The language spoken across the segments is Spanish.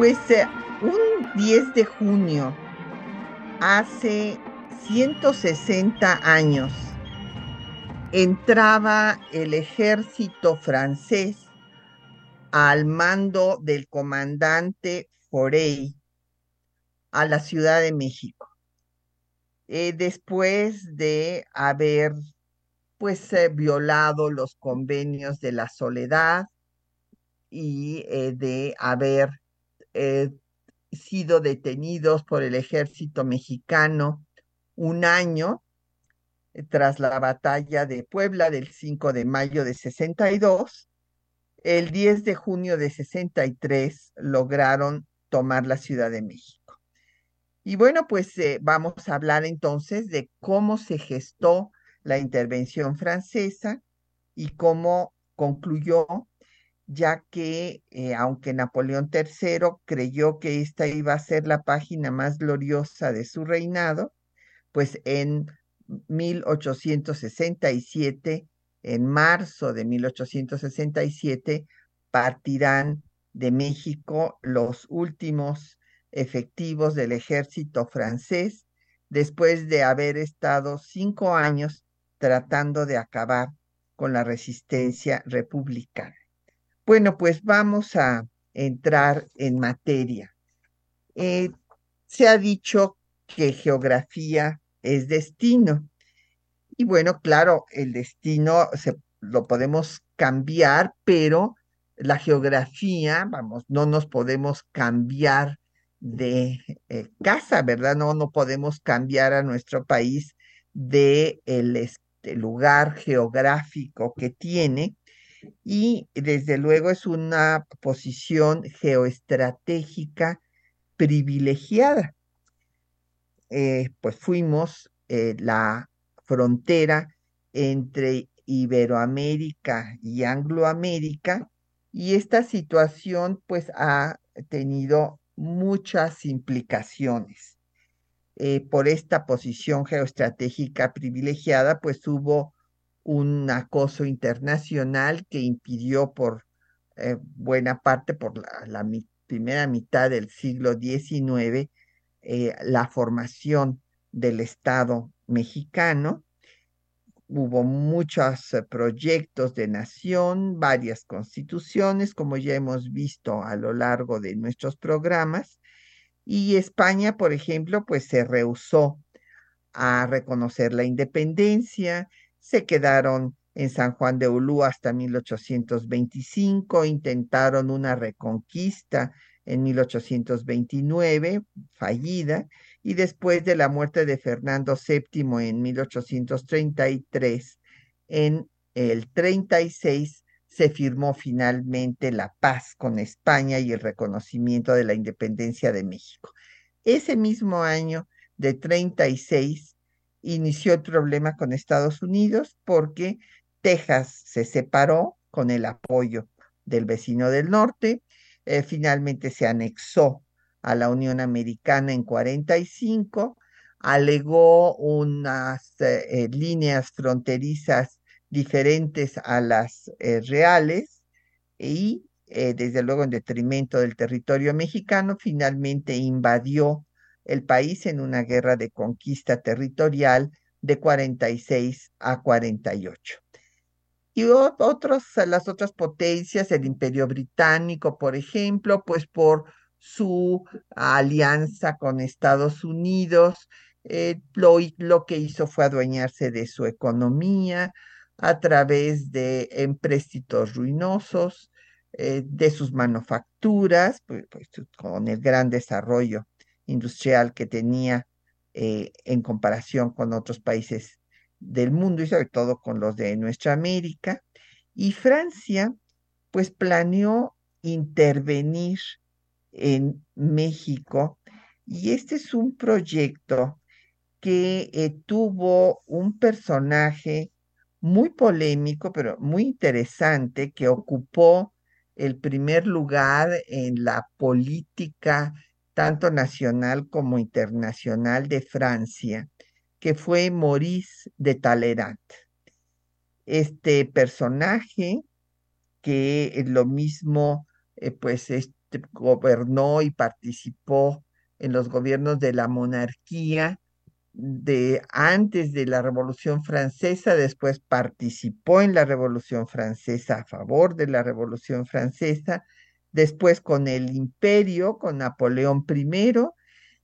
Pues eh, un 10 de junio, hace 160 años, entraba el ejército francés al mando del comandante Forey a la Ciudad de México. Eh, después de haber pues eh, violado los convenios de la soledad y de haber sido detenidos por el ejército mexicano un año tras la batalla de Puebla del 5 de mayo de 62, el 10 de junio de 63 lograron tomar la Ciudad de México. Y bueno, pues eh, vamos a hablar entonces de cómo se gestó la intervención francesa y cómo concluyó, ya que eh, aunque Napoleón III creyó que esta iba a ser la página más gloriosa de su reinado, pues en 1867, en marzo de 1867, partirán de México los últimos efectivos del ejército francés después de haber estado cinco años tratando de acabar con la resistencia republicana. Bueno, pues vamos a entrar en materia. Eh, se ha dicho que geografía es destino. Y bueno, claro, el destino se, lo podemos cambiar, pero la geografía, vamos, no nos podemos cambiar de eh, casa, ¿verdad? No, no podemos cambiar a nuestro país de el este, lugar geográfico que tiene y desde luego es una posición geoestratégica privilegiada. Eh, pues fuimos eh, la frontera entre Iberoamérica y Angloamérica y esta situación pues ha tenido muchas implicaciones. Eh, por esta posición geoestratégica privilegiada, pues hubo un acoso internacional que impidió por eh, buena parte, por la, primera mitad del siglo XIX, eh, la formación del Estado mexicano. Hubo muchos proyectos de nación, varias constituciones, como ya hemos visto a lo largo de nuestros programas. Y España, por ejemplo, pues se rehusó a reconocer la independencia, se quedaron en San Juan de Ulú hasta 1825, intentaron una reconquista en 1829, fallida, y después de la muerte de Fernando VII en 1833, en el 36 se firmó finalmente la paz con España y el reconocimiento de la independencia de México. Ese mismo año de 36 inició el problema con Estados Unidos porque Texas se separó con el apoyo del vecino del norte, eh, finalmente se anexó a la Unión Americana en 45, alegó unas eh, líneas fronterizas diferentes a las eh, reales y desde luego en detrimento del territorio mexicano, finalmente invadió el país en una guerra de conquista territorial de 46 a 48. Y otros, las otras potencias, el imperio británico, por ejemplo, pues por su alianza con Estados Unidos, eh, lo, lo, que hizo fue adueñarse de su economía a través de empréstitos ruinosos, eh, de sus manufacturas, pues, pues, con el gran desarrollo industrial que tenía eh, en comparación con otros países del mundo y sobre todo con los de nuestra América. Y Francia, pues planeó intervenir en México. Y este es un proyecto que eh, tuvo un personaje muy polémico, pero muy interesante, que ocupó el primer lugar en la política tanto nacional como internacional de Francia, que fue Maurice de Talleyrand. Este personaje que lo mismo, eh, pues, este, gobernó y participó en los gobiernos de la monarquía de antes de la Revolución Francesa, después participó en la Revolución Francesa a favor de la Revolución Francesa, después con el imperio, con Napoleón I,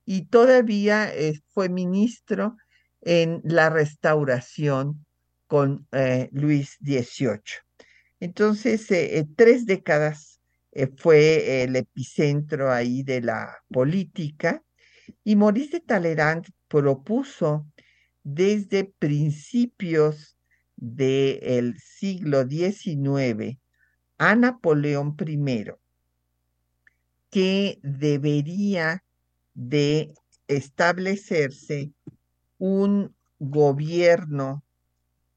y todavía eh, fue ministro en la restauración con eh, Luis XVIII. Entonces, eh, tres décadas fue el epicentro ahí de la política y Maurice de Talleyrand propuso desde principios del siglo XIX a Napoleón I que debería de establecerse un gobierno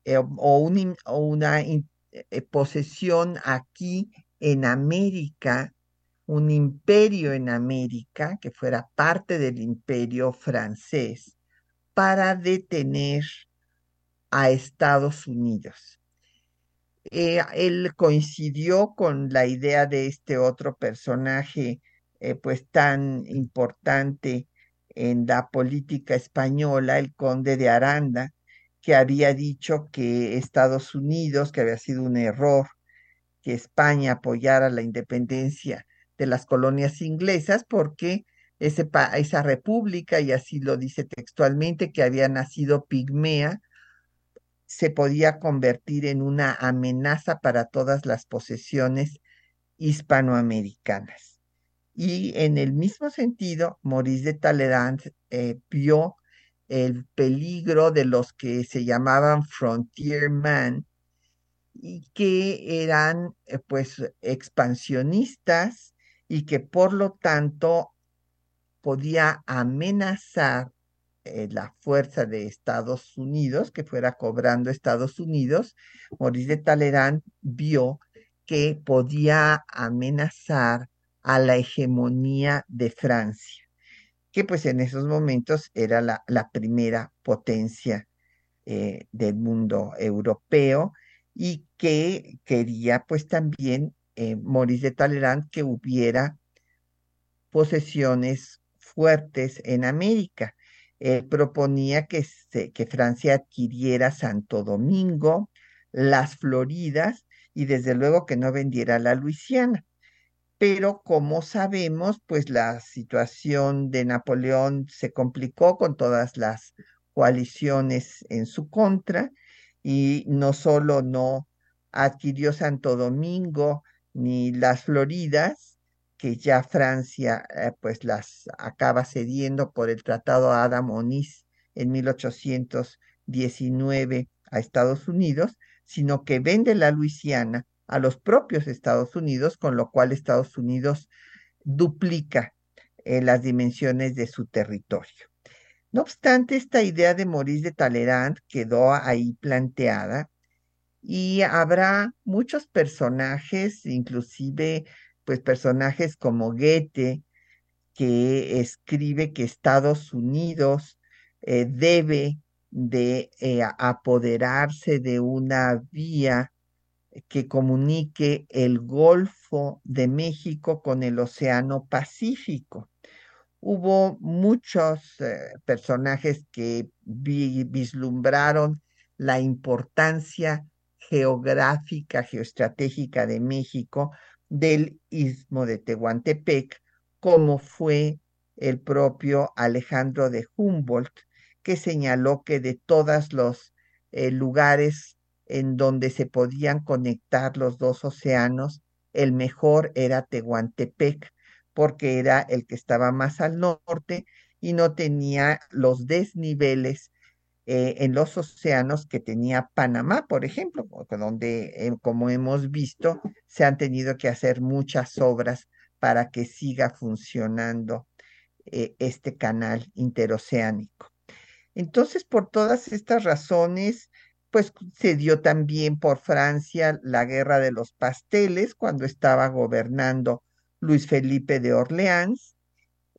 eh, o, una eh, posesión aquí en América un imperio en América que fuera parte del imperio francés para detener a Estados Unidos. Eh, él coincidió con la idea de este otro personaje eh, pues tan importante en la política española, el conde de Aranda, que había dicho que Estados Unidos, que había sido un error que España apoyara la independencia de las colonias inglesas porque ese esa república, y así lo dice textualmente, que había nacido pigmea, se podía convertir en una amenaza para todas las posesiones hispanoamericanas. Y en el mismo sentido, Maurice de Talleyrand eh, vio el peligro de los que se llamaban frontierman y que eran eh, pues expansionistas y que por lo tanto podía amenazar eh, la fuerza de Estados Unidos, que fuera cobrando Estados Unidos, Maurice de Talleyrand vio que podía amenazar a la hegemonía de Francia, que pues en esos momentos era la, primera potencia eh, del mundo europeo y que quería pues también eh, Maurice de Talleyrand que hubiera posesiones fuertes en América. Proponía que, que Francia adquiriera Santo Domingo, las Floridas y desde luego que no vendiera la Luisiana. Pero como sabemos, pues la situación de Napoleón se complicó con todas las coaliciones en su contra y no solo no adquirió Santo Domingo, ni las Floridas, que ya Francia eh, pues las acaba cediendo por el Tratado Adam-Onis en 1819 a Estados Unidos, sino que vende la Luisiana a los propios Estados Unidos, con lo cual Estados Unidos duplica eh, las dimensiones de su territorio. No obstante, esta idea de Maurice de Talleyrand quedó ahí planteada y habrá muchos personajes, inclusive pues personajes como Goethe, que escribe que Estados Unidos eh, debe de eh, apoderarse de una vía que comunique el Golfo de México con el Océano Pacífico. Hubo muchos eh, personajes que vislumbraron la importancia geográfica, geoestratégica de México del istmo de Tehuantepec, como fue el propio Alejandro de Humboldt, que señaló que de todos los eh, lugares en donde se podían conectar los dos océanos, el mejor era Tehuantepec, porque era el que estaba más al norte y no tenía los desniveles eh, en los océanos que tenía Panamá, por ejemplo, donde, eh, como hemos visto, se han tenido que hacer muchas obras para que siga funcionando eh, este canal interoceánico. Entonces, por todas estas razones, pues se dio también por Francia la guerra de los pasteles cuando estaba gobernando Luis Felipe de Orleans,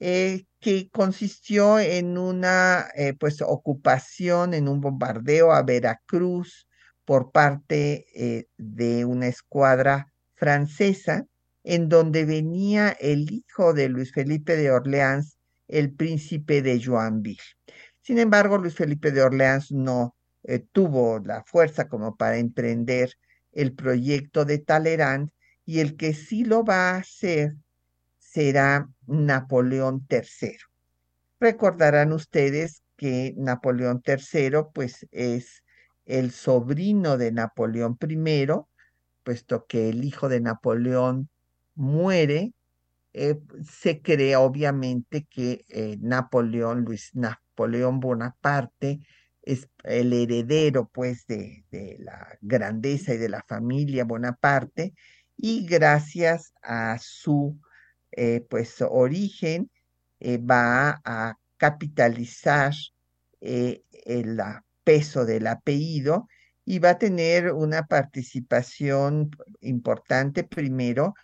eh, que consistió en una eh, pues ocupación, en un bombardeo a Veracruz por parte eh, de una escuadra francesa, en donde venía el hijo de Luis Felipe de Orleans, el príncipe de Joinville. Sin embargo, Luis Felipe de Orleans no tuvo la fuerza como para emprender el proyecto de Talleyrand y el que sí lo va a hacer será Napoleón III. Recordarán ustedes que Napoleón III pues es el sobrino de Napoleón I, puesto que el hijo de Napoleón muere, eh, se cree obviamente que eh, Napoleón, Luis Napoleón Bonaparte, es el heredero pues de, la grandeza y de la familia Bonaparte y gracias a su eh, pues origen va a capitalizar el peso del apellido y va a tener una participación importante primero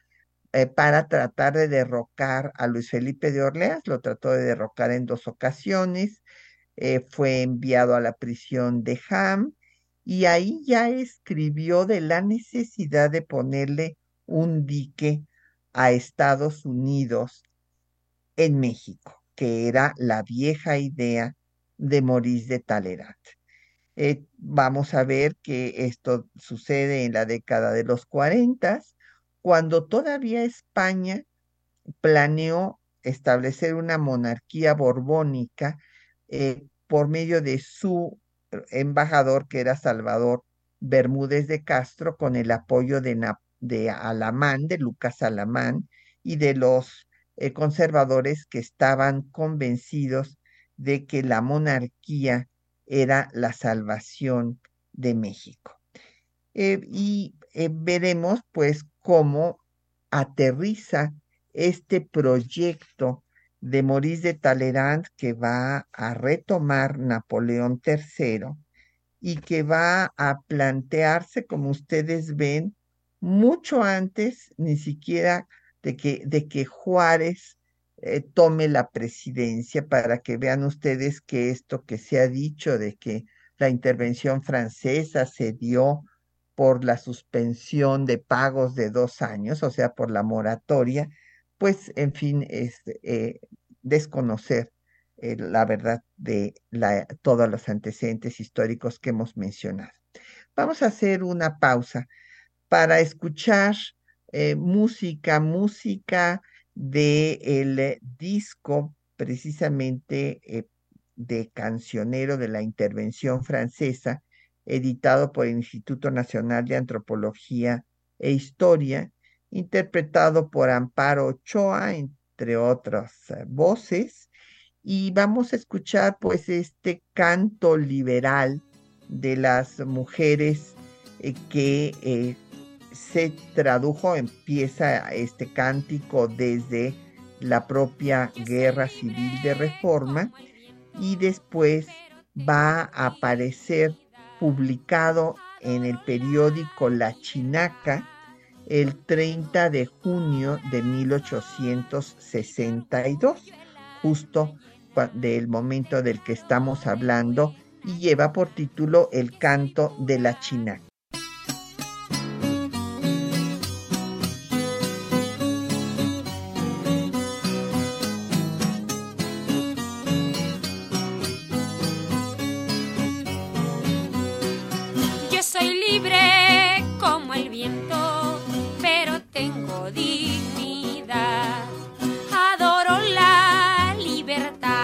eh, para tratar de derrocar a Luis Felipe de Orleans. Lo trató de derrocar en dos ocasiones. Eh, fue enviado a la prisión de Ham y ahí ya escribió de la necesidad de ponerle un dique a Estados Unidos en México, que era la vieja idea de Maurice de Talleyrand. Eh, vamos a ver que esto sucede en la década de los 40 cuando todavía España planeó establecer una monarquía borbónica eh, por medio de su embajador, que era Salvador Bermúdez de Castro, con el apoyo de, de Alamán, de Lucas Alamán, y de los eh, conservadores que estaban convencidos de que la monarquía era la salvación de México. Eh, y veremos pues cómo aterriza este proyecto de Maurice de Talleyrand que va a retomar Napoleón III y que va a plantearse, como ustedes ven, mucho antes ni siquiera de que, de que Juárez eh, tome la presidencia para que vean ustedes que esto que se ha dicho de que la intervención francesa se dio por la suspensión de pagos de dos años, o sea, por la moratoria, pues, en fin, es eh, desconocer eh, la verdad de la, todos los antecedentes históricos que hemos mencionado. Vamos a hacer una pausa para escuchar eh, música, música del el disco precisamente de cancionero de la intervención francesa editado por el Instituto Nacional de Antropología e Historia, interpretado por Amparo Ochoa, entre otras eh, voces, y vamos a escuchar pues este canto liberal de las mujeres eh, que eh, se tradujo, empieza este cántico desde la propia guerra civil de reforma y después va a aparecer publicado en el periódico La Chinaca el 30 de junio de 1862, justo del momento del que estamos hablando, y lleva por título El canto de la Chinaca. Yo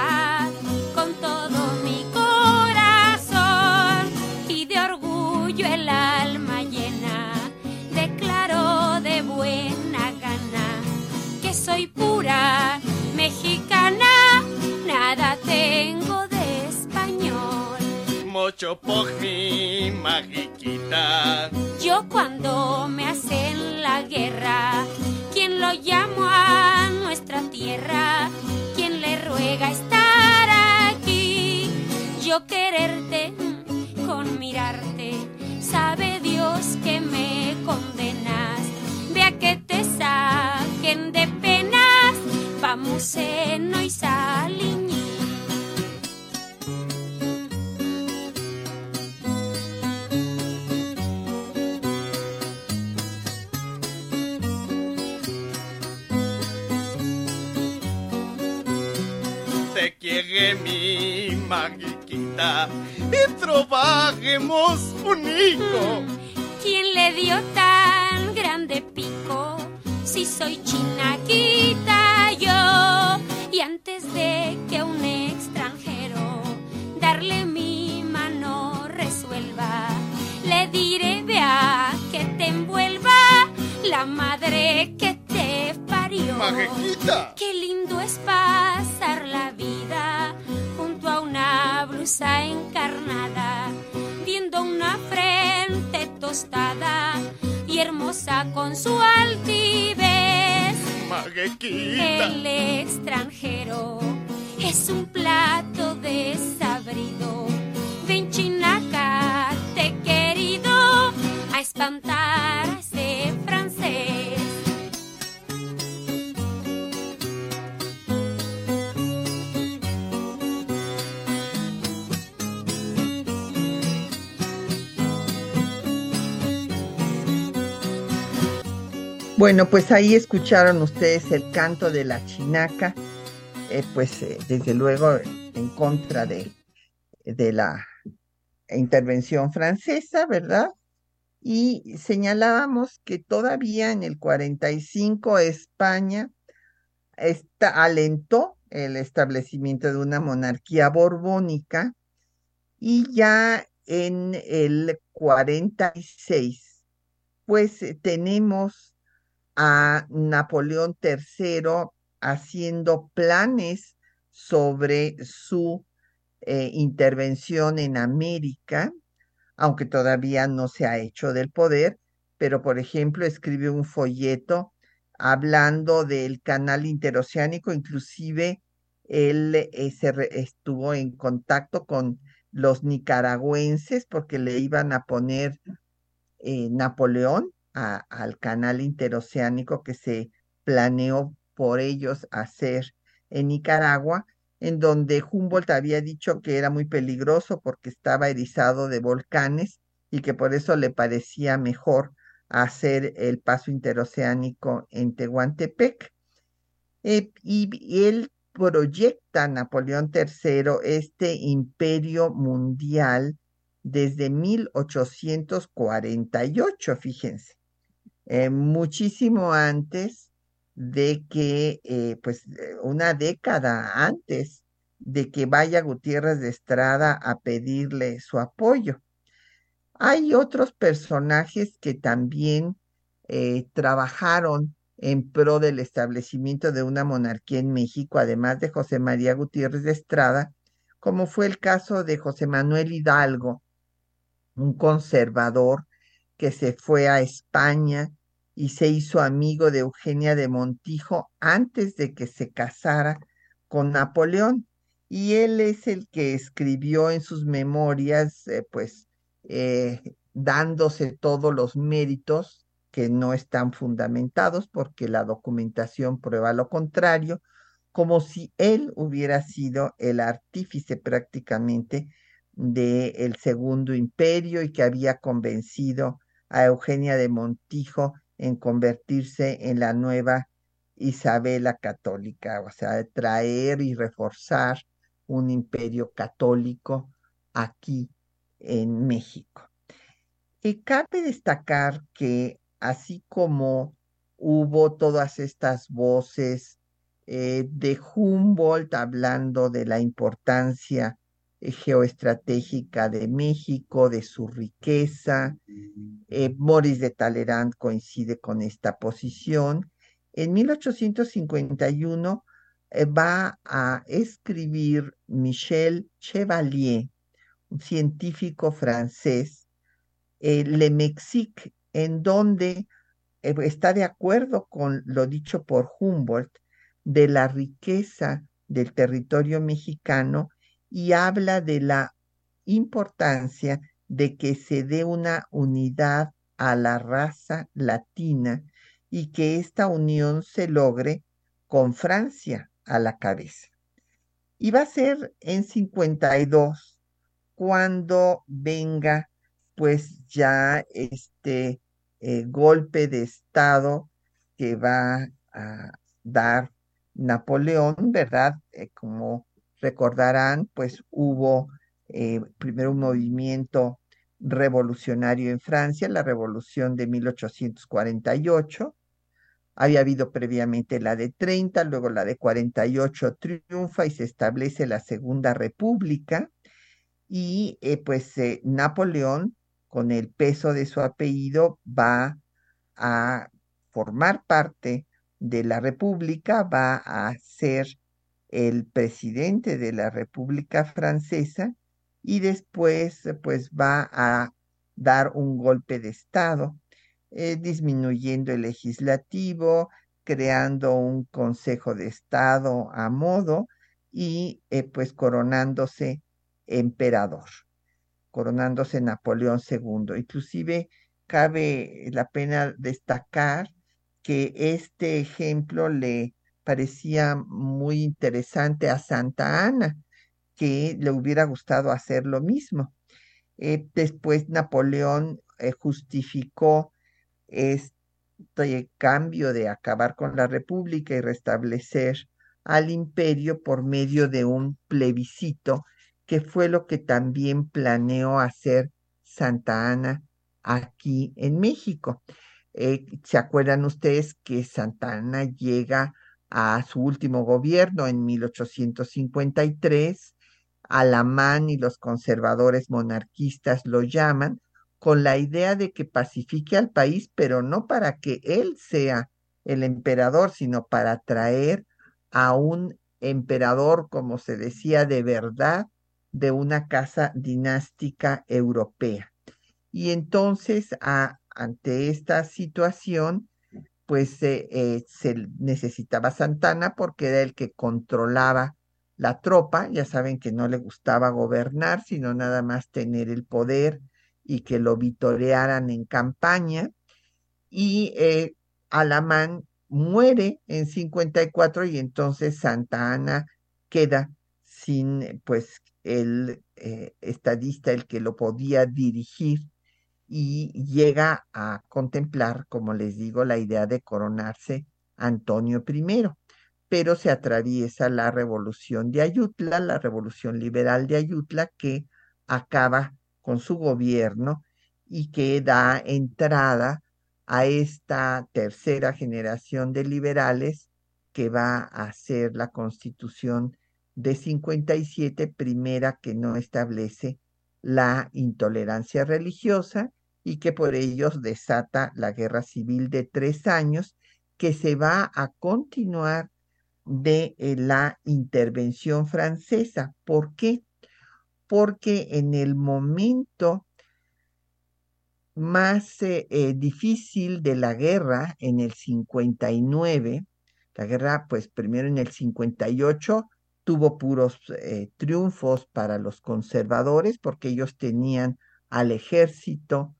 Bueno, pues ahí escucharon ustedes el canto de la chinaca, eh, pues eh, desde luego en contra de, la intervención francesa, ¿verdad? Y señalábamos que todavía en el 45 España está, alentó el establecimiento de una monarquía borbónica y ya en el 46 pues tenemos a Napoleón III haciendo planes sobre su eh, intervención en América, aunque todavía no se ha hecho del poder, pero por ejemplo escribe un folleto hablando del canal interoceánico, inclusive él eh, se estuvo en contacto con los nicaragüenses porque le iban a poner eh, Napoleón al canal interoceánico que se planeó por ellos hacer en Nicaragua, en donde Humboldt había dicho que era muy peligroso porque estaba erizado de volcanes y que por eso le parecía mejor hacer el paso interoceánico en Tehuantepec. Eh, y, y él proyecta Napoleón III este imperio mundial desde 1848, fíjense, eh, muchísimo antes de que, eh, pues, eh, una década antes de que vaya Gutiérrez de Estrada a pedirle su apoyo. Hay otros personajes que también trabajaron en pro del establecimiento de una monarquía en México, además de José María Gutiérrez de Estrada, como fue el caso de José Manuel Hidalgo, un conservador que se fue a España y se hizo amigo de Eugenia de Montijo antes de que se casara con Napoleón. Y él es el que escribió en sus memorias, eh, pues, eh, dándose todos los méritos que no están fundamentados porque la documentación prueba lo contrario, como si él hubiera sido el artífice prácticamente del Segundo Imperio y que había convencido a Eugenia de Montijo en convertirse en la nueva Isabela católica, o sea, traer y reforzar un imperio católico aquí en México. Y cabe destacar que así como hubo todas estas voces eh, de Humboldt hablando de la importancia geoestratégica de México, de su riqueza, eh, Maurice de Talleyrand coincide con esta posición. En 1851 eh, va a escribir Michel Chevalier, un científico francés, eh, Le Mexique, en donde eh, está de acuerdo con lo dicho por Humboldt de la riqueza del territorio mexicano y habla de la importancia de que se dé una unidad a la raza latina y que esta unión se logre con Francia a la cabeza. Y va a ser en 52 cuando venga pues ya este eh, golpe de Estado que va a dar Napoleón, ¿verdad? Eh, como recordarán, pues hubo eh, primero un movimiento revolucionario en Francia, la revolución de 1848. Había habido previamente la de 30, luego la de 48 triunfa y se establece la Segunda República. Y pues Napoleón con el peso de su apellido, va a formar parte de la República, va a ser el presidente de la República Francesa y después pues va a dar un golpe de Estado, eh, disminuyendo el legislativo, creando un Consejo de Estado a modo y eh, pues coronándose emperador coronándose Napoleón II. Inclusive cabe la pena destacar que este ejemplo le parecía muy interesante a Santa Ana, que le hubiera gustado hacer lo mismo. Eh, después Napoleón eh, justificó este cambio de acabar con la República y restablecer al imperio por medio de un plebiscito que fue lo que también planeó hacer Santa Ana aquí en México. Eh, ¿Se acuerdan ustedes que Santa Ana llega a su último gobierno en 1853? Alamán y los conservadores monarquistas lo llaman con la idea de que pacifique al país, pero no para que él sea el emperador, sino para traer a un emperador, como se decía, de verdad, de una casa dinástica europea. Y entonces, ante esta situación, pues se necesitaba Santana porque era el que controlaba la tropa. Ya saben que no le gustaba gobernar, sino nada más tener el poder y que lo vitorearan en campaña. Y eh, Alamán muere en 54 y entonces Santa Ana queda sin pues el eh, estadista el que lo podía dirigir y llega a contemplar, como les digo, la idea de coronarse Antonio I. Pero se atraviesa la revolución de Ayutla, la revolución liberal de Ayutla, que acaba con su gobierno y que da entrada a esta tercera generación de liberales que va a ser la constitución de 57, primera que no establece la intolerancia religiosa y que por ellos desata la guerra civil de tres años que se va a continuar de eh, la intervención francesa. ¿Por qué? Porque en el momento más eh, eh, difícil de la guerra, en el 59, la guerra pues primero en el 58 tuvo puros triunfos para los conservadores porque ellos tenían al ejército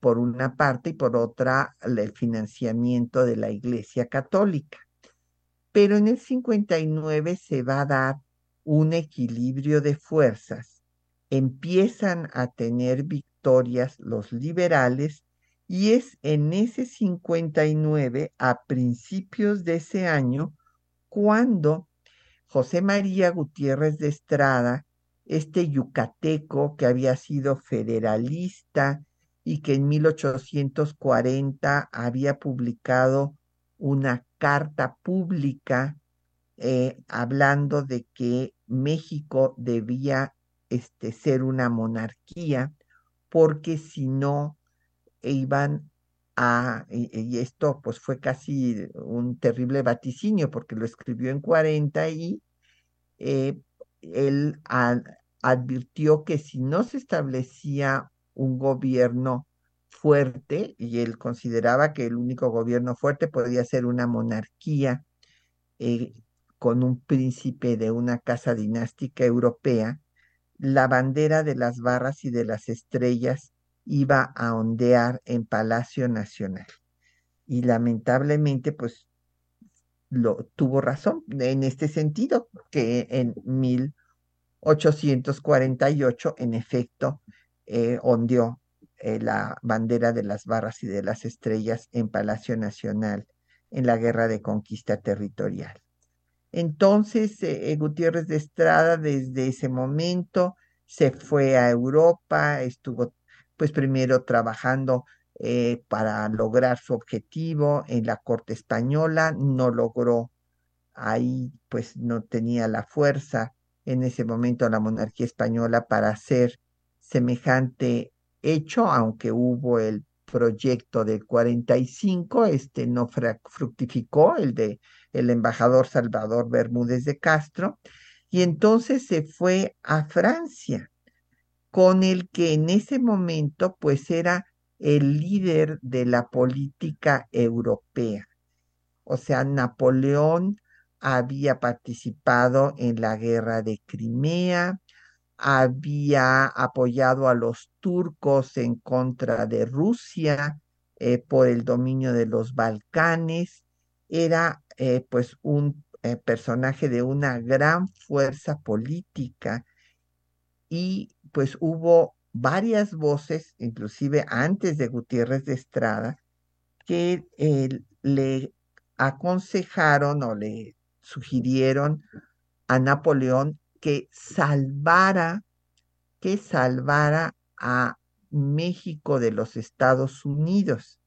por una parte y por otra el financiamiento de la Iglesia Católica. Pero en el 59 se va a dar un equilibrio de fuerzas. Empiezan a tener victorias los liberales y es en ese 59, a principios de ese año, cuando José María Gutiérrez de Estrada, este yucateco que había sido federalista y que en 1840 había publicado una carta pública eh, hablando de que México debía este, ser una monarquía, porque si no iban a, y, esto pues fue casi un terrible vaticinio, porque lo escribió en 40 y eh, él advirtió que si no se establecía un gobierno fuerte y él consideraba que el único gobierno fuerte podía ser una monarquía eh, con un príncipe de una casa dinástica europea, la bandera de las barras y de las estrellas iba a ondear en Palacio Nacional. Y lamentablemente, pues, lo tuvo razón en este sentido, que en 1848, en efecto, eh, ondeó eh, la bandera de las barras y de las estrellas en Palacio Nacional en la guerra de conquista territorial. Entonces, eh, Gutiérrez de Estrada desde ese momento se fue a Europa, estuvo pues primero trabajando eh, para lograr su objetivo en la corte española, no logró, ahí pues no tenía la fuerza en ese momento la monarquía española para hacer semejante hecho, aunque hubo el proyecto del 45, este no fructificó, el de el embajador Salvador Bermúdez de Castro, y entonces se fue a Francia, con el que en ese momento pues era el líder de la política europea. O sea, Napoleón había participado en la guerra de Crimea, había apoyado a los turcos en contra de Rusia eh, por el dominio de los Balcanes, era eh, pues un eh, personaje de una gran fuerza política y pues hubo varias voces, inclusive antes de Gutiérrez de Estrada, que le aconsejaron o le sugirieron a Napoleón que salvara, que salvara a México de los Estados Unidos.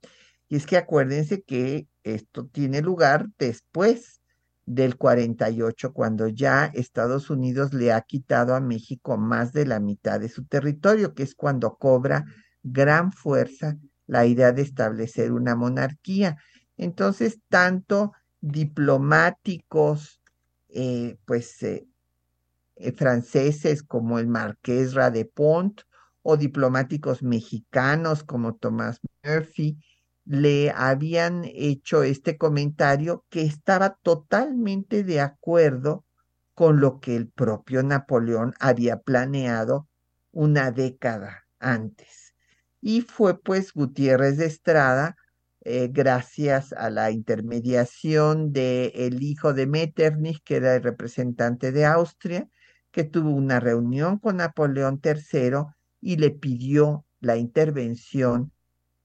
Y es que acuérdense que esto tiene lugar después del 48, cuando ya Estados Unidos le ha quitado a México más de la mitad de su territorio, que es cuando cobra gran fuerza la idea de establecer una monarquía. Entonces, tanto diplomáticos, eh, pues eh, franceses como el marqués Radepont o diplomáticos mexicanos como Tomás Murphy le habían hecho este comentario que estaba totalmente de acuerdo con lo que el propio Napoleón había planeado una década antes. Y fue pues Gutiérrez de Estrada, eh, gracias a la intermediación del el hijo de Metternich, que era el representante de Austria, que tuvo una reunión con Napoleón III y le pidió la intervención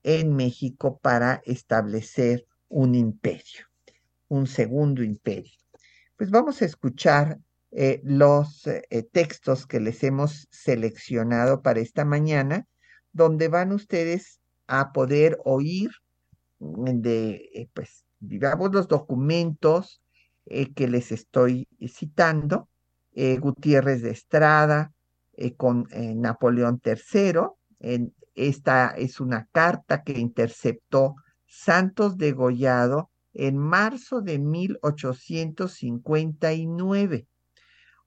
en México para establecer un imperio, un segundo imperio. Pues vamos a escuchar eh, los eh, textos que les hemos seleccionado para esta mañana, donde van ustedes a poder oír mm, de, eh, pues, digamos, los documentos que les estoy citando eh, Gutiérrez de Estrada, eh, con eh, Napoleón III. esta es una carta que interceptó Santos Degollado en marzo de 1859.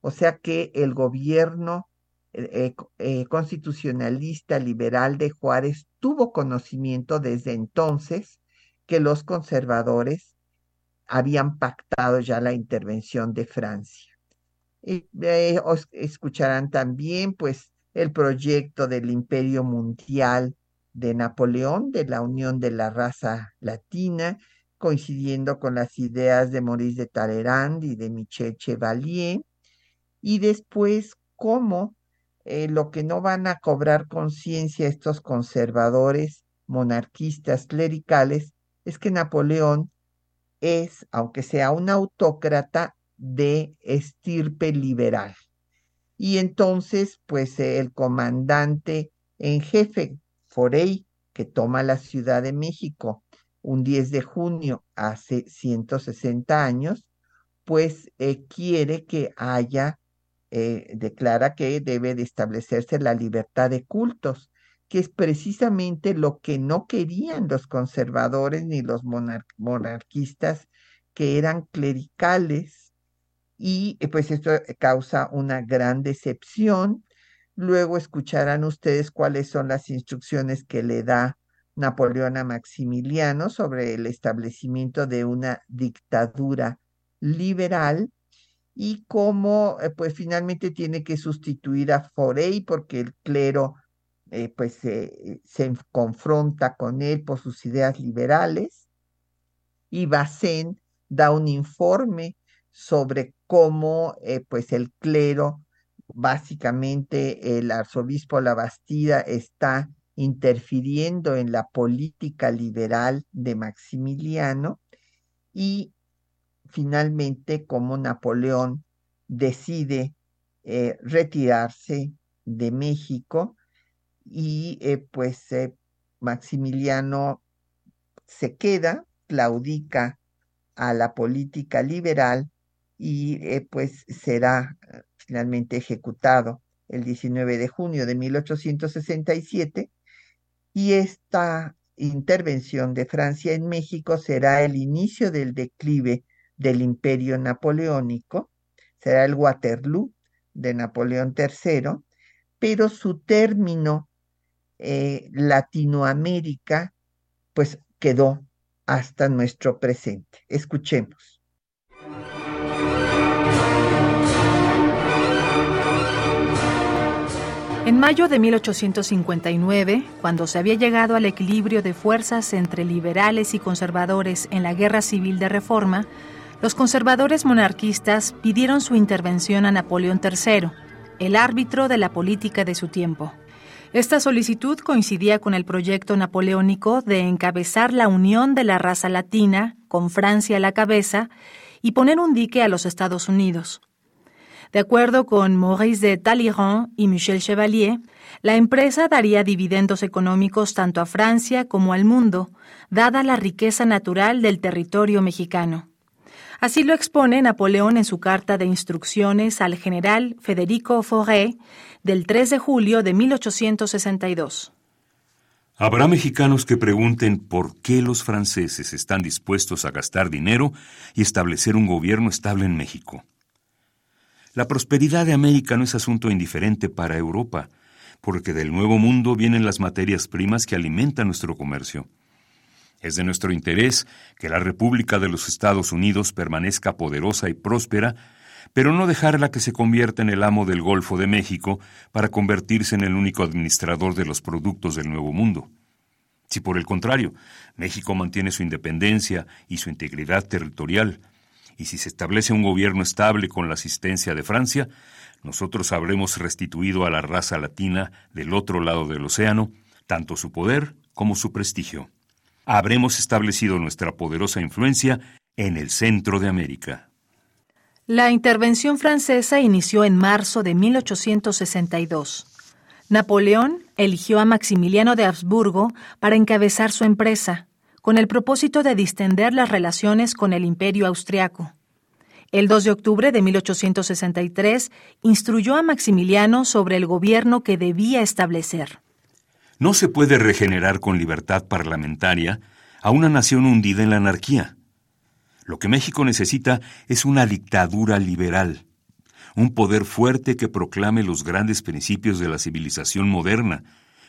O sea que el gobierno constitucionalista liberal de Juárez tuvo conocimiento desde entonces que los conservadores habían pactado ya la intervención de Francia. Y escucharán también pues el proyecto del Imperio Mundial de Napoleón, de la unión de la raza latina, coincidiendo con las ideas de Maurice de Talleyrand y de Michel Chevalier, y después cómo eh, lo que no van a cobrar conciencia estos conservadores, monarquistas, clericales, es que Napoleón es, aunque sea un autócrata, de estirpe liberal. Y entonces, pues el comandante en jefe, Forey, que toma la Ciudad de México un 10 de junio hace 160 años, pues eh, quiere que haya, eh, declara que debe de establecerse la libertad de cultos, que es precisamente lo que no querían los conservadores ni los monarquistas, que eran clericales y eh, pues esto eh, causa una gran decepción. Luego escucharán ustedes cuáles son las instrucciones que le da Napoleón a Maximiliano sobre el establecimiento de una dictadura liberal y cómo eh, pues finalmente tiene que sustituir a Forey porque el clero pues se confronta con él por sus ideas liberales y Bazén da un informe sobre cómo eh, pues el clero básicamente el arzobispo Labastida está interfiriendo en la política liberal de Maximiliano y finalmente como Napoleón decide eh, retirarse de México y eh, pues Maximiliano se queda, claudica a la política liberal y pues será finalmente ejecutado el 19 de junio de 1867 y esta intervención de Francia en México será el inicio del declive del imperio napoleónico, será el Waterloo de Napoleón III, pero su término eh, Latinoamérica pues quedó hasta nuestro presente. Escuchemos. En mayo de 1859, cuando se había llegado al equilibrio de fuerzas entre liberales y conservadores en la Guerra Civil de Reforma, los conservadores monarquistas pidieron su intervención a Napoleón III, el árbitro de la política de su tiempo. Esta solicitud coincidía con el proyecto napoleónico de encabezar la unión de la raza latina, con Francia a la cabeza, y poner un dique a los Estados Unidos. De acuerdo con Maurice de Talleyrand y Michel Chevalier, la empresa daría dividendos económicos tanto a Francia como al mundo, dada la riqueza natural del territorio mexicano. Así lo expone Napoleón en su carta de instrucciones al general Federico Fauré del 3 de julio de 1862. Habrá mexicanos que pregunten por qué los franceses están dispuestos a gastar dinero y establecer un gobierno estable en México. La prosperidad de América no es asunto indiferente para Europa, porque del Nuevo Mundo vienen las materias primas que alimentan nuestro comercio. Es de nuestro interés que la República de los Estados Unidos permanezca poderosa y próspera, pero no dejarla que se convierta en el amo del Golfo de México para convertirse en el único administrador de los productos del Nuevo Mundo. Si por el contrario, México mantiene su independencia y su integridad territorial, y si se establece un gobierno estable con la asistencia de Francia, nosotros habremos restituido a la raza latina del otro lado del océano tanto su poder como su prestigio. Habremos establecido nuestra poderosa influencia en el centro de América. La intervención francesa inició en marzo de 1862. Napoleón eligió a Maximiliano de Habsburgo para encabezar su empresa, con el propósito de distender las relaciones con el imperio austriaco. El 2 de octubre de 1863 instruyó a Maximiliano sobre el gobierno que debía establecer. No se puede regenerar con libertad parlamentaria a una nación hundida en la anarquía. Lo que México necesita es una dictadura liberal, un poder fuerte que proclame los grandes principios de la civilización moderna,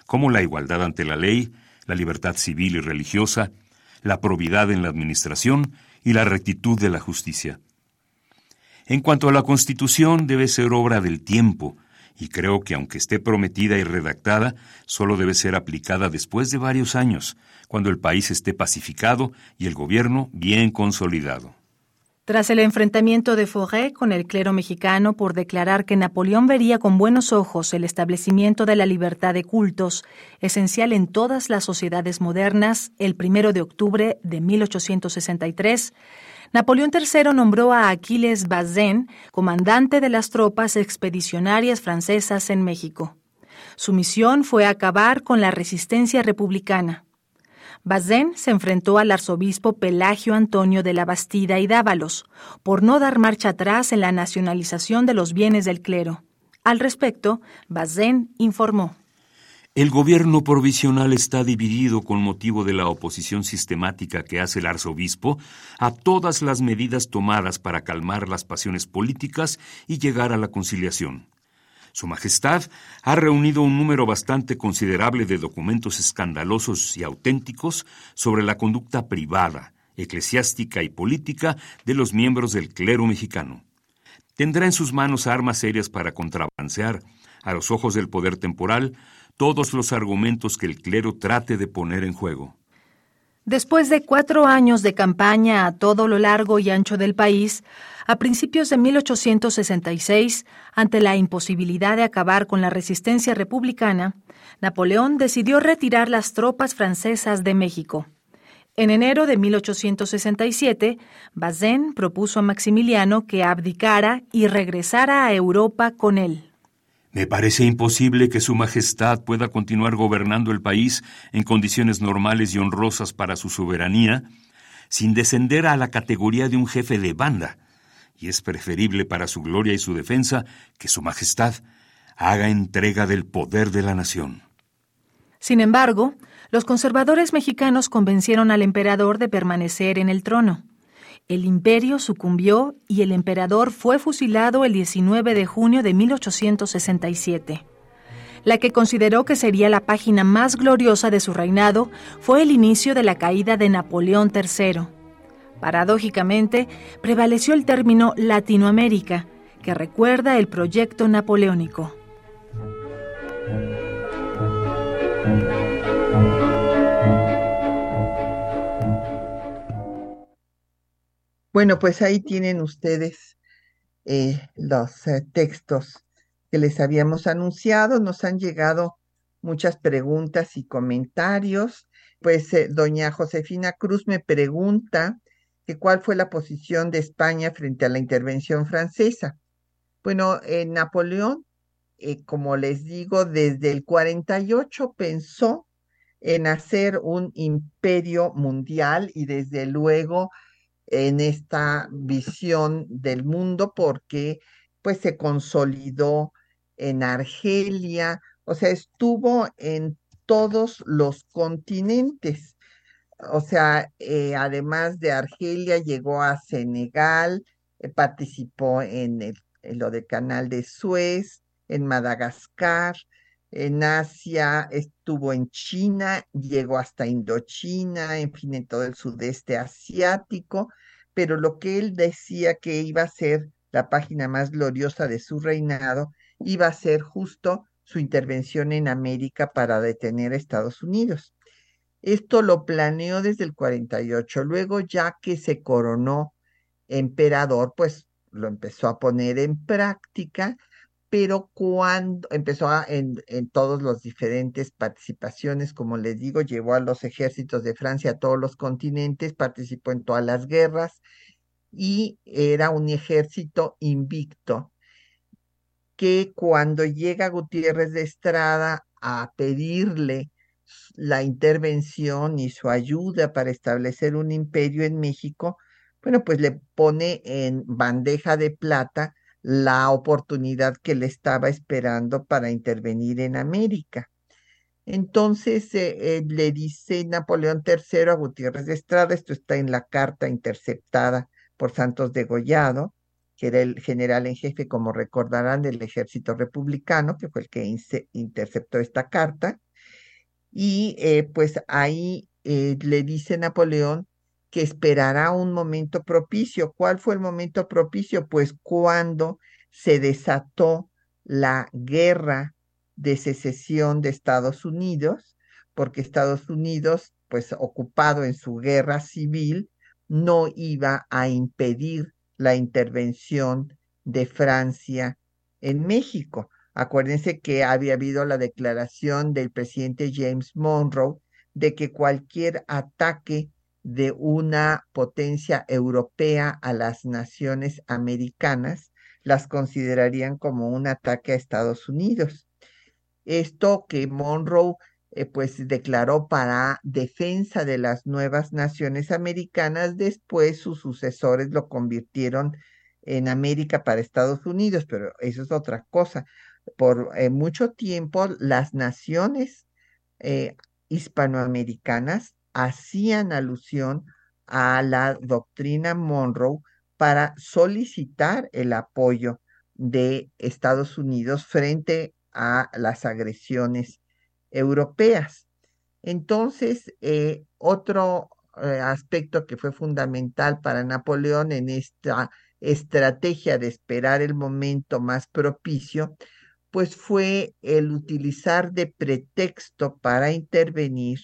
como la igualdad ante la ley, la libertad civil y religiosa, la probidad en la administración y la rectitud de la justicia. En cuanto a la Constitución, debe ser obra del tiempo, y creo que aunque esté prometida y redactada, solo debe ser aplicada después de varios años, cuando el país esté pacificado y el gobierno bien consolidado. Tras el enfrentamiento de Forêt con el clero mexicano por declarar que Napoleón vería con buenos ojos el establecimiento de la libertad de cultos, esencial en todas las sociedades modernas, el primero de octubre de 1863, Napoleón III nombró a Aquiles Bazin comandante de las tropas expedicionarias francesas en México. Su misión fue acabar con la resistencia republicana. Bazén se enfrentó al arzobispo Pelagio Antonio de la Bastida y Dávalos por no dar marcha atrás en la nacionalización de los bienes del clero. Al respecto, Bazén informó. El gobierno provisional está dividido con motivo de la oposición sistemática que hace el arzobispo a todas las medidas tomadas para calmar las pasiones políticas y llegar a la conciliación. Su Majestad ha reunido un número bastante considerable de documentos escandalosos y auténticos sobre la conducta privada, eclesiástica y política de los miembros del clero mexicano. Tendrá en sus manos armas serias para contrabalancear, a los ojos del poder temporal, todos los argumentos que el clero trate de poner en juego. Después de cuatro años de campaña a todo lo largo y ancho del país, a principios de 1866, ante la imposibilidad de acabar con la resistencia republicana, Napoleón decidió retirar las tropas francesas de México. En enero de 1867, Bazin propuso a Maximiliano que abdicara y regresara a Europa con él. Me parece imposible que Su Majestad pueda continuar gobernando el país en condiciones normales y honrosas para su soberanía, sin descender a la categoría de un jefe de banda, y es preferible para su gloria y su defensa que Su Majestad haga entrega del poder de la nación. Sin embargo, los conservadores mexicanos convencieron al emperador de permanecer en el trono. El imperio sucumbió y el emperador fue fusilado el 19 de junio de 1867. La que consideró que sería la página más gloriosa de su reinado fue el inicio de la caída de Napoleón III. Paradójicamente, prevaleció el término Latinoamérica, que recuerda el proyecto napoleónico. Bueno, pues ahí tienen ustedes eh, los eh, textos que les habíamos anunciado. Nos han llegado muchas preguntas y comentarios. Pues eh, doña Josefina Cruz me pregunta que cuál fue la posición de España frente a la intervención francesa. Bueno, Napoleón, como les digo, desde el 48 pensó en hacer un imperio mundial y desde luego en esta visión del mundo porque pues se consolidó en Argelia, o sea, estuvo en todos los continentes. O sea, eh, además de Argelia, llegó a Senegal, eh, participó en, el, en lo del canal de Suez, en Madagascar, en Asia, estuvo en China, llegó hasta Indochina, en fin, en todo el sudeste asiático, pero lo que él decía que iba a ser la página más gloriosa de su reinado, iba a ser justo su intervención en América para detener a Estados Unidos. Esto lo planeó desde el 48. Luego, ya que se coronó emperador, pues lo empezó a poner en práctica pero cuando empezó en, en todos los diferentes participaciones, como les digo, llevó a los ejércitos de Francia a todos los continentes, participó en todas las guerras y era un ejército invicto que cuando llega Gutiérrez de Estrada a pedirle la intervención y su ayuda para establecer un imperio en México, bueno, pues le pone en bandeja de plata la oportunidad que le estaba esperando para intervenir en América. Entonces eh, eh, le dice Napoleón III a Gutiérrez de Estrada, esto está en la carta interceptada por Santos de Gollado, que era el general en jefe, como recordarán, del ejército republicano, que fue el que interceptó esta carta. Y eh, pues ahí le dice Napoleón que esperará un momento propicio. ¿Cuál fue el momento propicio? Pues cuando se desató la guerra de secesión de Estados Unidos, porque Estados Unidos, pues ocupado en su guerra civil, no iba a impedir la intervención de Francia en México. Acuérdense que había habido la declaración del presidente James Monroe de que cualquier ataque de una potencia europea a las naciones americanas, las considerarían como un ataque a Estados Unidos. Esto que Monroe eh, pues declaró para defensa de las nuevas naciones americanas, después sus sucesores lo convirtieron en América para Estados Unidos, pero eso es otra cosa. Por eh, mucho tiempo las naciones eh, hispanoamericanas hacían alusión a la doctrina Monroe para solicitar el apoyo de Estados Unidos frente a las agresiones europeas. Entonces, eh, otro eh, aspecto que fue fundamental para Napoleón en esta estrategia de esperar el momento más propicio, pues fue el utilizar de pretexto para intervenir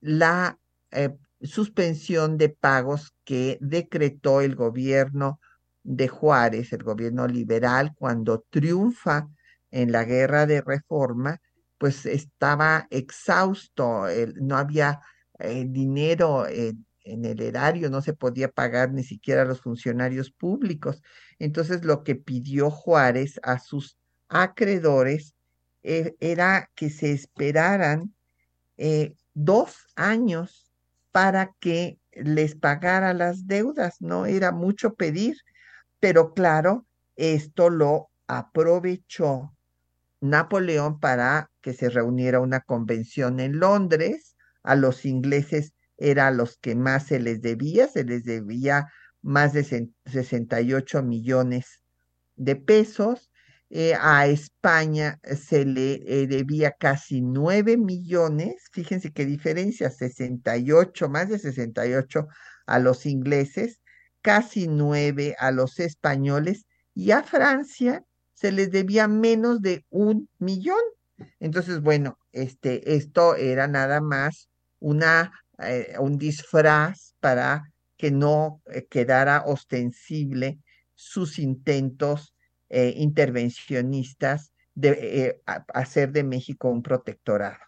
la eh, suspensión de pagos que decretó el gobierno de Juárez, el gobierno liberal, cuando triunfa en la guerra de reforma, pues estaba exhausto, no había eh, dinero en el erario, no se podía pagar ni siquiera a los funcionarios públicos. Entonces lo que pidió Juárez a sus acreedores eh, era que se esperaran dos años para que les pagara las deudas, no era mucho pedir, pero claro, esto lo aprovechó Napoleón para que se reuniera una convención en Londres, a los ingleses era los que más se les debía, se les debía más de 68 millones de pesos, eh, a España se le eh, debía casi 9 millones, fíjense qué diferencia, 68, más de 68 a los ingleses, casi 9 a los españoles y a Francia se les debía menos de un millón. Entonces, bueno, este, esto era nada más una, eh, un disfraz para que no eh, quedara ostensible sus intentos eh, intervencionistas de hacer de México un protectorado.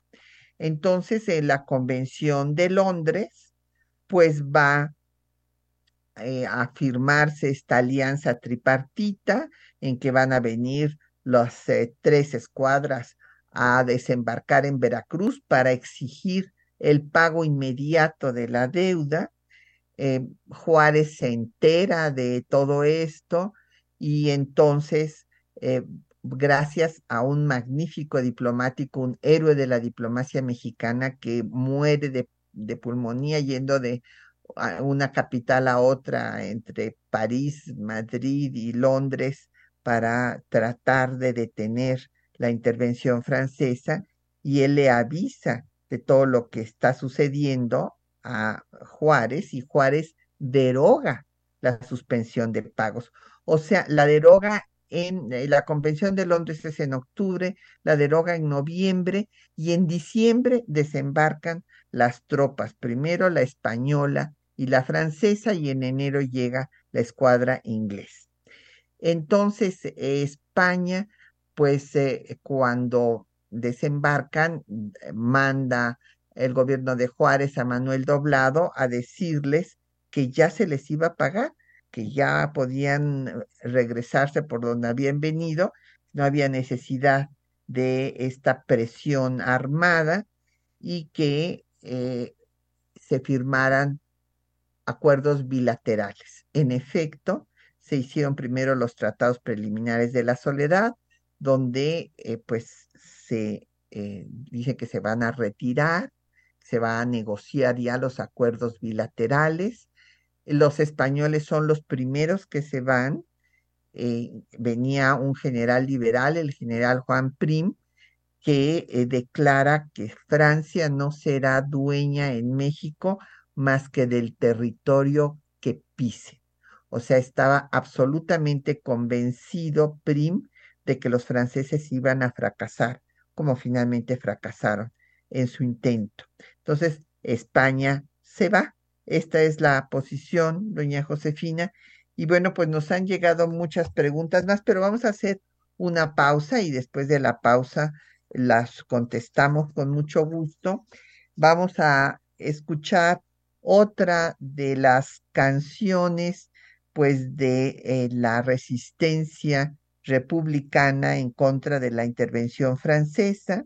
Entonces, en la Convención de Londres, pues va a firmarse esta alianza tripartita en que van a venir las tres escuadras a desembarcar en Veracruz para exigir el pago inmediato de la deuda. Eh, Juárez se entera de todo esto y entonces, eh, gracias a un magnífico diplomático, un héroe de la diplomacia mexicana que muere de, de pulmonía yendo de una capital a otra entre París, Madrid y Londres para tratar de detener la intervención francesa y él le avisa de todo lo que está sucediendo a Juárez y Juárez deroga la suspensión de pagos. O sea, la deroga en eh, la Convención de Londres es en octubre, la deroga en noviembre y en diciembre desembarcan las tropas, primero la española y la francesa y en enero llega la escuadra inglesa. Entonces, España, pues eh, cuando desembarcan, eh, manda el gobierno de Juárez a Manuel Doblado a decirles que ya se les iba a pagar, que ya podían eh, regresarse por donde habían venido, no había necesidad de esta presión armada y que eh, se firmaran acuerdos bilaterales. En efecto, se hicieron primero los tratados preliminares de la soledad, donde pues se eh, dice que se van a retirar, se va a negociar ya los acuerdos bilaterales. Los españoles son los primeros que se van. Eh, venía un general liberal, el general Juan Prim, que eh, declara que Francia no será dueña en México más que del territorio que pise. O sea, estaba absolutamente convencido Prim de que los franceses iban a fracasar como finalmente fracasaron en su intento. Entonces, España se va. Esta es la posición, doña Josefina. Y bueno, pues nos han llegado muchas preguntas más, pero vamos a hacer una pausa y después de la pausa las contestamos con mucho gusto. Vamos a escuchar otra de las canciones, pues, de eh, la resistencia republicana en contra de la intervención francesa.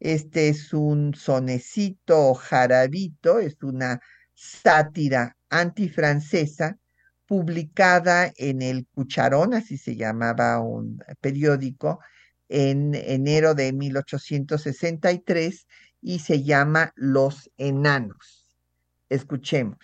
Este es un sonecito jarabito, es una sátira antifrancesa publicada en el Cucharón, así se llamaba un periódico, en enero de 1863 y se llama Los Enanos. Escuchemos.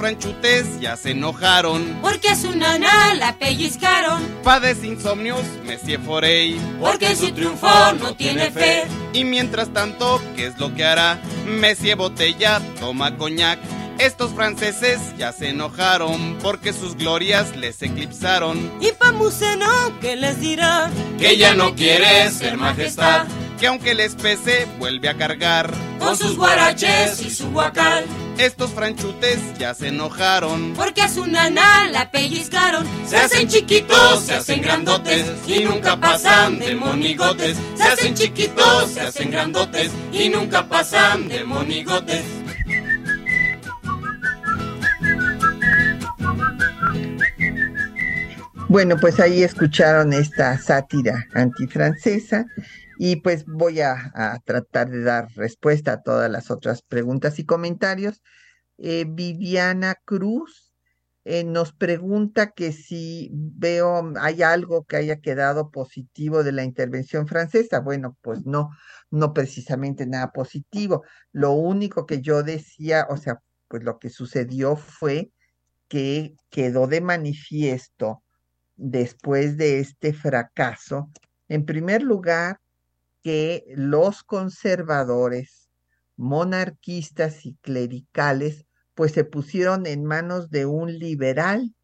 Franchutes ya se enojaron. Porque a su nana la pellizcaron. Padece insomnios, Monsieur Forey. Porque su triunfo no tiene fe. Y mientras tanto, ¿qué es lo que hará? Monsieur Botella toma coñac. Estos franceses ya se enojaron porque sus glorias les eclipsaron. Y Pamuceno, ¿qué les dirá? Que ya no quiere ser majestad. Que aunque les pese, vuelve a cargar. Con sus guaraches y su guacal. Estos franchutes ya se enojaron. Porque a su nana la pellizcaron. Se hacen chiquitos, se hacen grandotes y nunca pasan de monigotes. Se hacen chiquitos, se hacen grandotes y nunca pasan de monigotes. Bueno, pues ahí escucharon esta sátira antifrancesa y pues voy a, tratar de dar respuesta a todas las otras preguntas y comentarios. Eh, Viviana Cruz eh, nos pregunta que si veo, hay algo que haya quedado positivo de la intervención francesa. Bueno, pues no, no precisamente nada positivo. Lo único que yo decía, o sea, pues lo que sucedió fue que quedó de manifiesto después de este fracaso, en primer lugar, que los conservadores, monarquistas y clericales, pues se pusieron en manos de un liberal,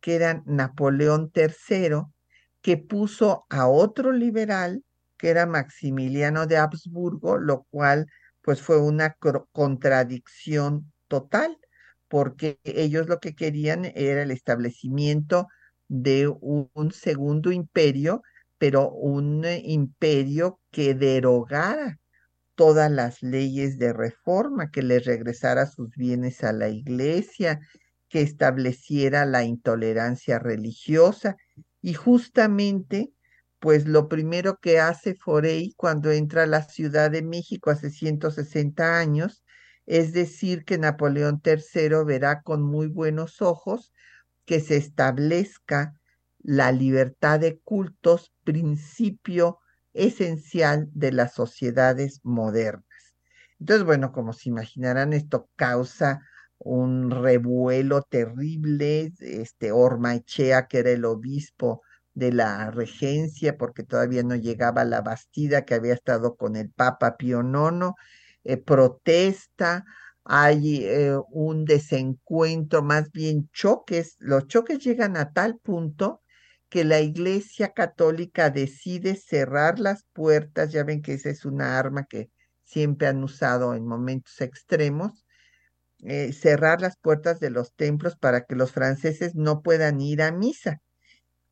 que era Napoleón III, que puso a otro liberal, que era Maximiliano de Habsburgo, lo cual pues fue una contradicción total, porque ellos lo que querían era el establecimiento de un segundo imperio, pero un imperio que derogara todas las leyes de reforma, que les regresara sus bienes a la iglesia, que estableciera la intolerancia religiosa. Y justamente, pues lo primero que hace Forey cuando entra a la Ciudad de México hace 160 años, es decir, que Napoleón III verá con muy buenos ojos que se establezca la libertad de cultos, principio esencial de las sociedades modernas. Entonces, bueno, como se imaginarán, esto causa un revuelo terrible. Este Ormaechea, que era el obispo de la regencia, porque todavía no llegaba la Bastida, que había estado con el Papa Pío IX, eh, protesta, hay eh, un desencuentro, más bien choques. Los choques llegan a tal punto que la Iglesia Católica decide cerrar las puertas, ya ven que esa es una arma que siempre han usado en momentos extremos, eh, cerrar las puertas de los templos para que los franceses no puedan ir a misa.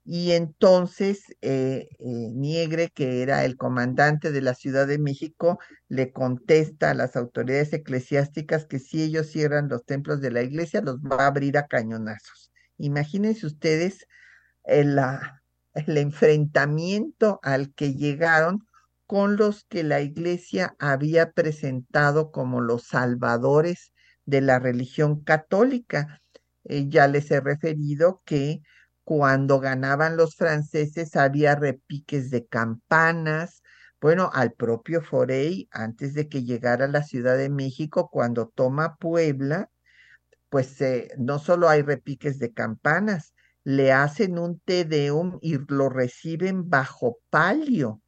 Y entonces eh, eh, Niegre, que era el comandante de la Ciudad de México, le contesta a las autoridades eclesiásticas que si ellos cierran los templos de la iglesia, los va a abrir a cañonazos. Imagínense ustedes el, el enfrentamiento al que llegaron con los que la iglesia había presentado como los salvadores de la religión católica. Eh, ya les he referido que cuando ganaban los franceses había repiques de campanas. Bueno, al propio Forey, antes de que llegara a la Ciudad de México, cuando toma Puebla, pues eh, no solo hay repiques de campanas, le hacen un tedeum y lo reciben bajo palio.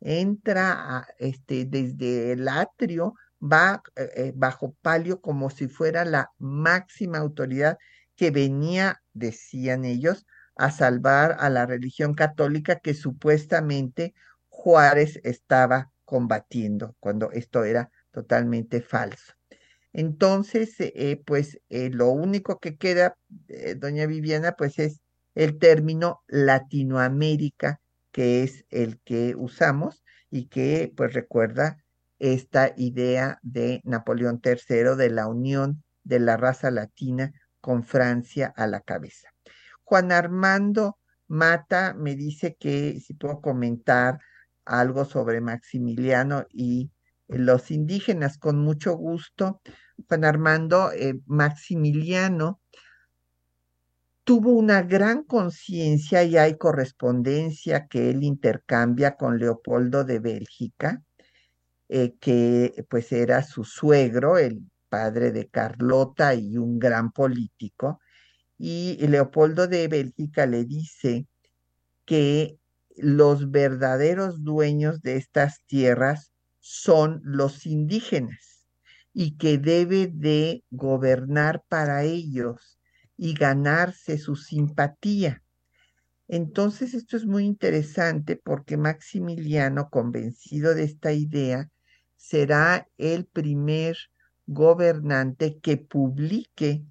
Entra este, desde el atrio, va eh, eh, bajo palio como si fuera la máxima autoridad que venía, decían ellos, a salvar a la religión católica que supuestamente Juárez estaba combatiendo, cuando esto era totalmente falso. Entonces, eh, pues eh, lo único que queda, eh, doña Viviana, pues es el término Latinoamérica, que es el que usamos y que pues recuerda esta idea de Napoleón III de la unión de la raza latina con Francia a la cabeza. Juan Armando Mata me dice que si puedo comentar algo sobre Maximiliano y los indígenas, con mucho gusto. Juan Armando, eh, Maximiliano tuvo una gran conciencia y hay correspondencia que él intercambia con Leopoldo de Bélgica, eh, que pues era su suegro, el padre de Carlota y un gran político. Y Leopoldo de Bélgica le dice que los verdaderos dueños de estas tierras son los indígenas y que debe de gobernar para ellos y ganarse su simpatía. Entonces esto es muy interesante porque Maximiliano, convencido de esta idea, será el primer gobernante que publique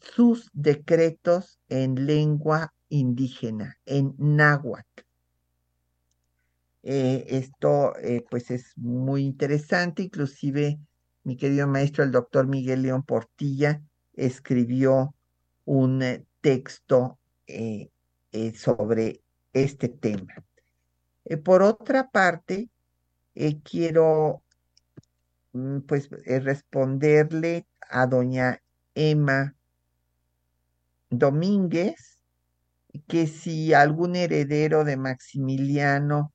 sus decretos en lengua indígena, en náhuatl. Eh, esto eh, pues es muy interesante, inclusive mi querido maestro, el doctor Miguel León Portilla, escribió un eh, texto sobre este tema. por otra parte, quiero mm, pues responderle a doña Emma Domínguez, que si algún heredero de Maximiliano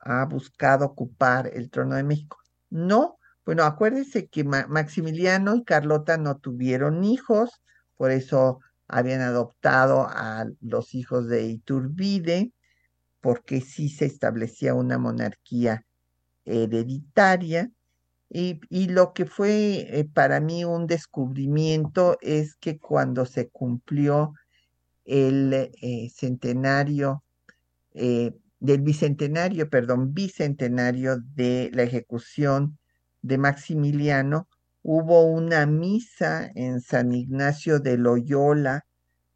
ha buscado ocupar el trono de México. No, bueno, acuérdense que Maximiliano y Carlota no tuvieron hijos, por eso habían adoptado a los hijos de Iturbide, porque sí se establecía una monarquía hereditaria. Y, lo que fue eh, para mí un descubrimiento es que cuando se cumplió el eh, centenario, eh, del bicentenario, perdón, bicentenario de la ejecución de Maximiliano, hubo una misa en San Ignacio de Loyola,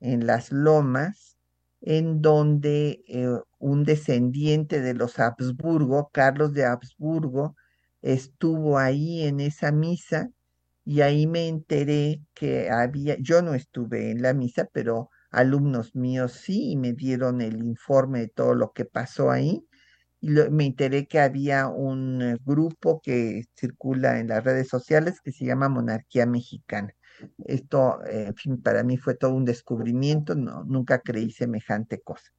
en las Lomas, en donde eh, un descendiente de los Habsburgo, Carlos de Habsburgo, estuvo ahí en esa misa y ahí me enteré que había, yo no estuve en la misa, pero alumnos míos sí, y me dieron el informe de todo lo que pasó ahí. Y me enteré que había un eh, grupo que circula en las redes sociales que se llama Monarquía Mexicana. Esto, eh, en fin, para mí fue todo un descubrimiento, no, nunca creí semejante cosa.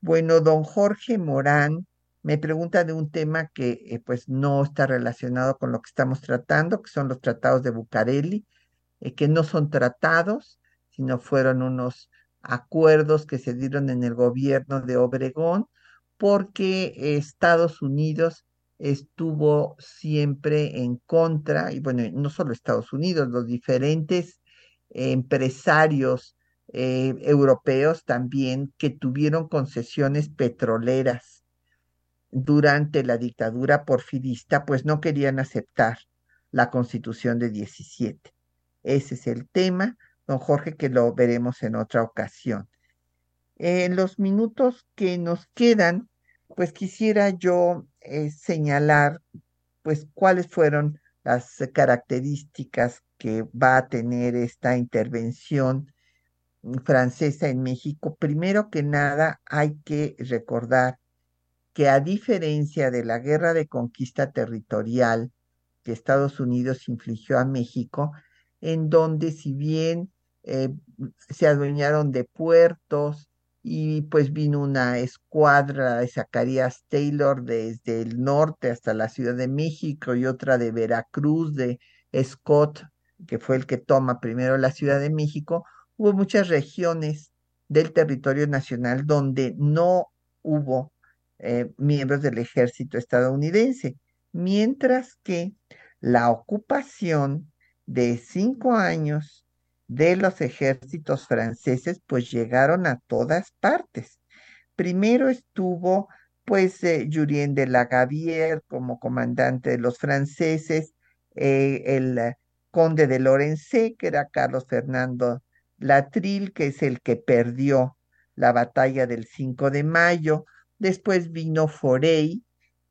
Bueno, don Jorge Morán me pregunta de un tema que eh, pues no está relacionado con lo que estamos tratando, que son los tratados de Bucareli, que no son tratados, sino fueron unos acuerdos que se dieron en el gobierno de Obregón, porque Estados Unidos estuvo siempre en contra, y bueno, no solo Estados Unidos, los diferentes empresarios eh, europeos también que tuvieron concesiones petroleras durante la dictadura porfirista, pues no querían aceptar la constitución de 17. Ese es el tema don Jorge, que lo veremos en otra ocasión. En los minutos que nos quedan, pues quisiera yo eh, señalar, pues, cuáles fueron las características que va a tener esta intervención francesa en México. Primero que nada, hay que recordar que a diferencia de la guerra de conquista territorial que Estados Unidos infligió a México, en donde si bien eh, se adueñaron de puertos y pues vino una escuadra de Zacarías Taylor desde el norte hasta la Ciudad de México y otra de Veracruz, de Scott, que fue el que toma primero la Ciudad de México, hubo muchas regiones del territorio nacional donde no hubo eh, miembros del ejército estadounidense, mientras que la ocupación de cinco años de los ejércitos franceses pues llegaron a todas partes. Primero estuvo pues eh, de la Gavier como comandante de los franceses, eh, el conde de Lorenzé, que era Carlos Fernando Latril, que es el que perdió la batalla del 5 de mayo. Después vino Forey,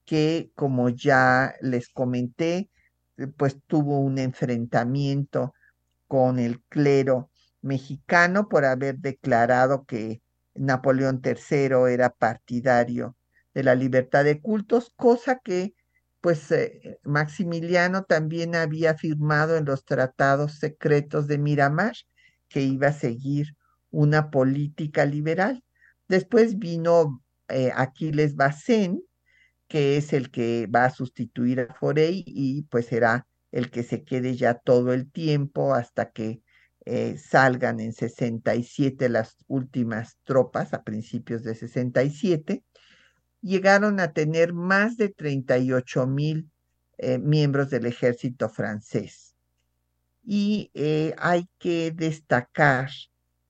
que como ya les comenté, pues tuvo un enfrentamiento con el clero mexicano por haber declarado que Napoleón III era partidario de la libertad de cultos, cosa que pues eh, Maximiliano también había firmado en los tratados secretos de Miramar, que iba a seguir una política liberal. Después vino eh, Aquiles Bacén, que es el que va a sustituir a Forey y pues será el que se quede ya todo el tiempo hasta que eh, salgan en 67 las últimas tropas a principios de 67, llegaron a tener más de 38 mil eh, miembros del ejército francés. Y eh, hay que destacar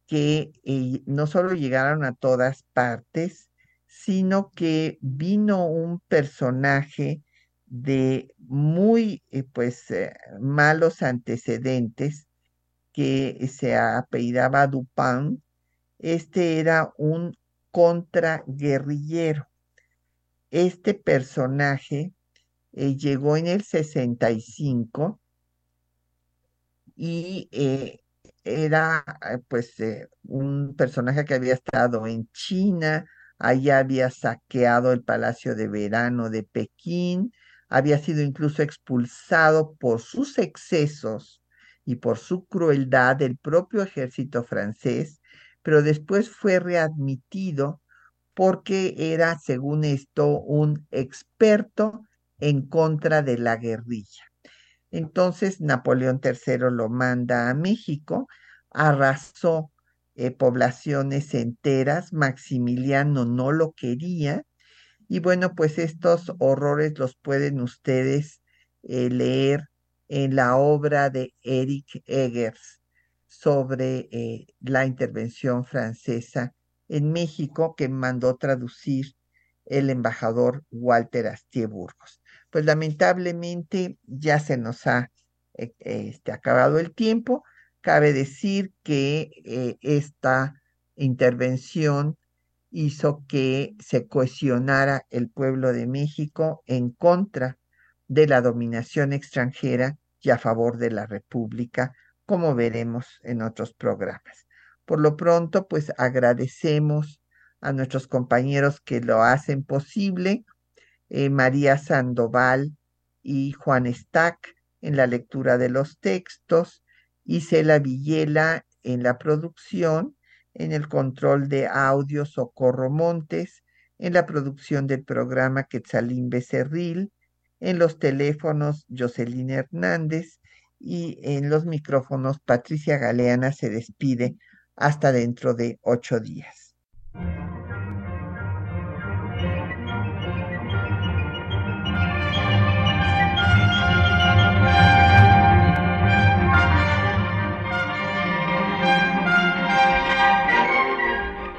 que no solo llegaron a todas partes, sino que vino un personaje de muy pues malos antecedentes que se apellidaba Dupin, este era un contraguerrillero. Este personaje eh, llegó en el 65 y eh, era eh, pues un personaje que había estado en China, allá había saqueado el Palacio de Verano de Pekín, había sido incluso expulsado por sus excesos y por su crueldad del propio ejército francés, pero después fue readmitido porque era, según esto, un experto en contra de la guerrilla. Entonces Napoleón III lo manda a México, arrasó eh, poblaciones enteras, Maximiliano no lo quería, y bueno, pues estos horrores los pueden ustedes eh, leer en la obra de Eric Eggers sobre eh, la intervención francesa en México que mandó traducir el embajador Walter Astier Burgos. Pues lamentablemente ya se nos ha eh, este, acabado el tiempo. Cabe decir que esta intervención hizo que se cohesionara el pueblo de México en contra de la dominación extranjera y a favor de la República, como veremos en otros programas. Por lo pronto, pues agradecemos a nuestros compañeros que lo hacen posible, eh, María Sandoval y Juan Stack en la lectura de los textos, Isela Villela en la producción, en el control de audio Socorro Montes, en la producción del programa Quetzalín Becerril, en los teléfonos Jocelyn Hernández y en los micrófonos Patricia Galeana se despide hasta dentro de ocho días.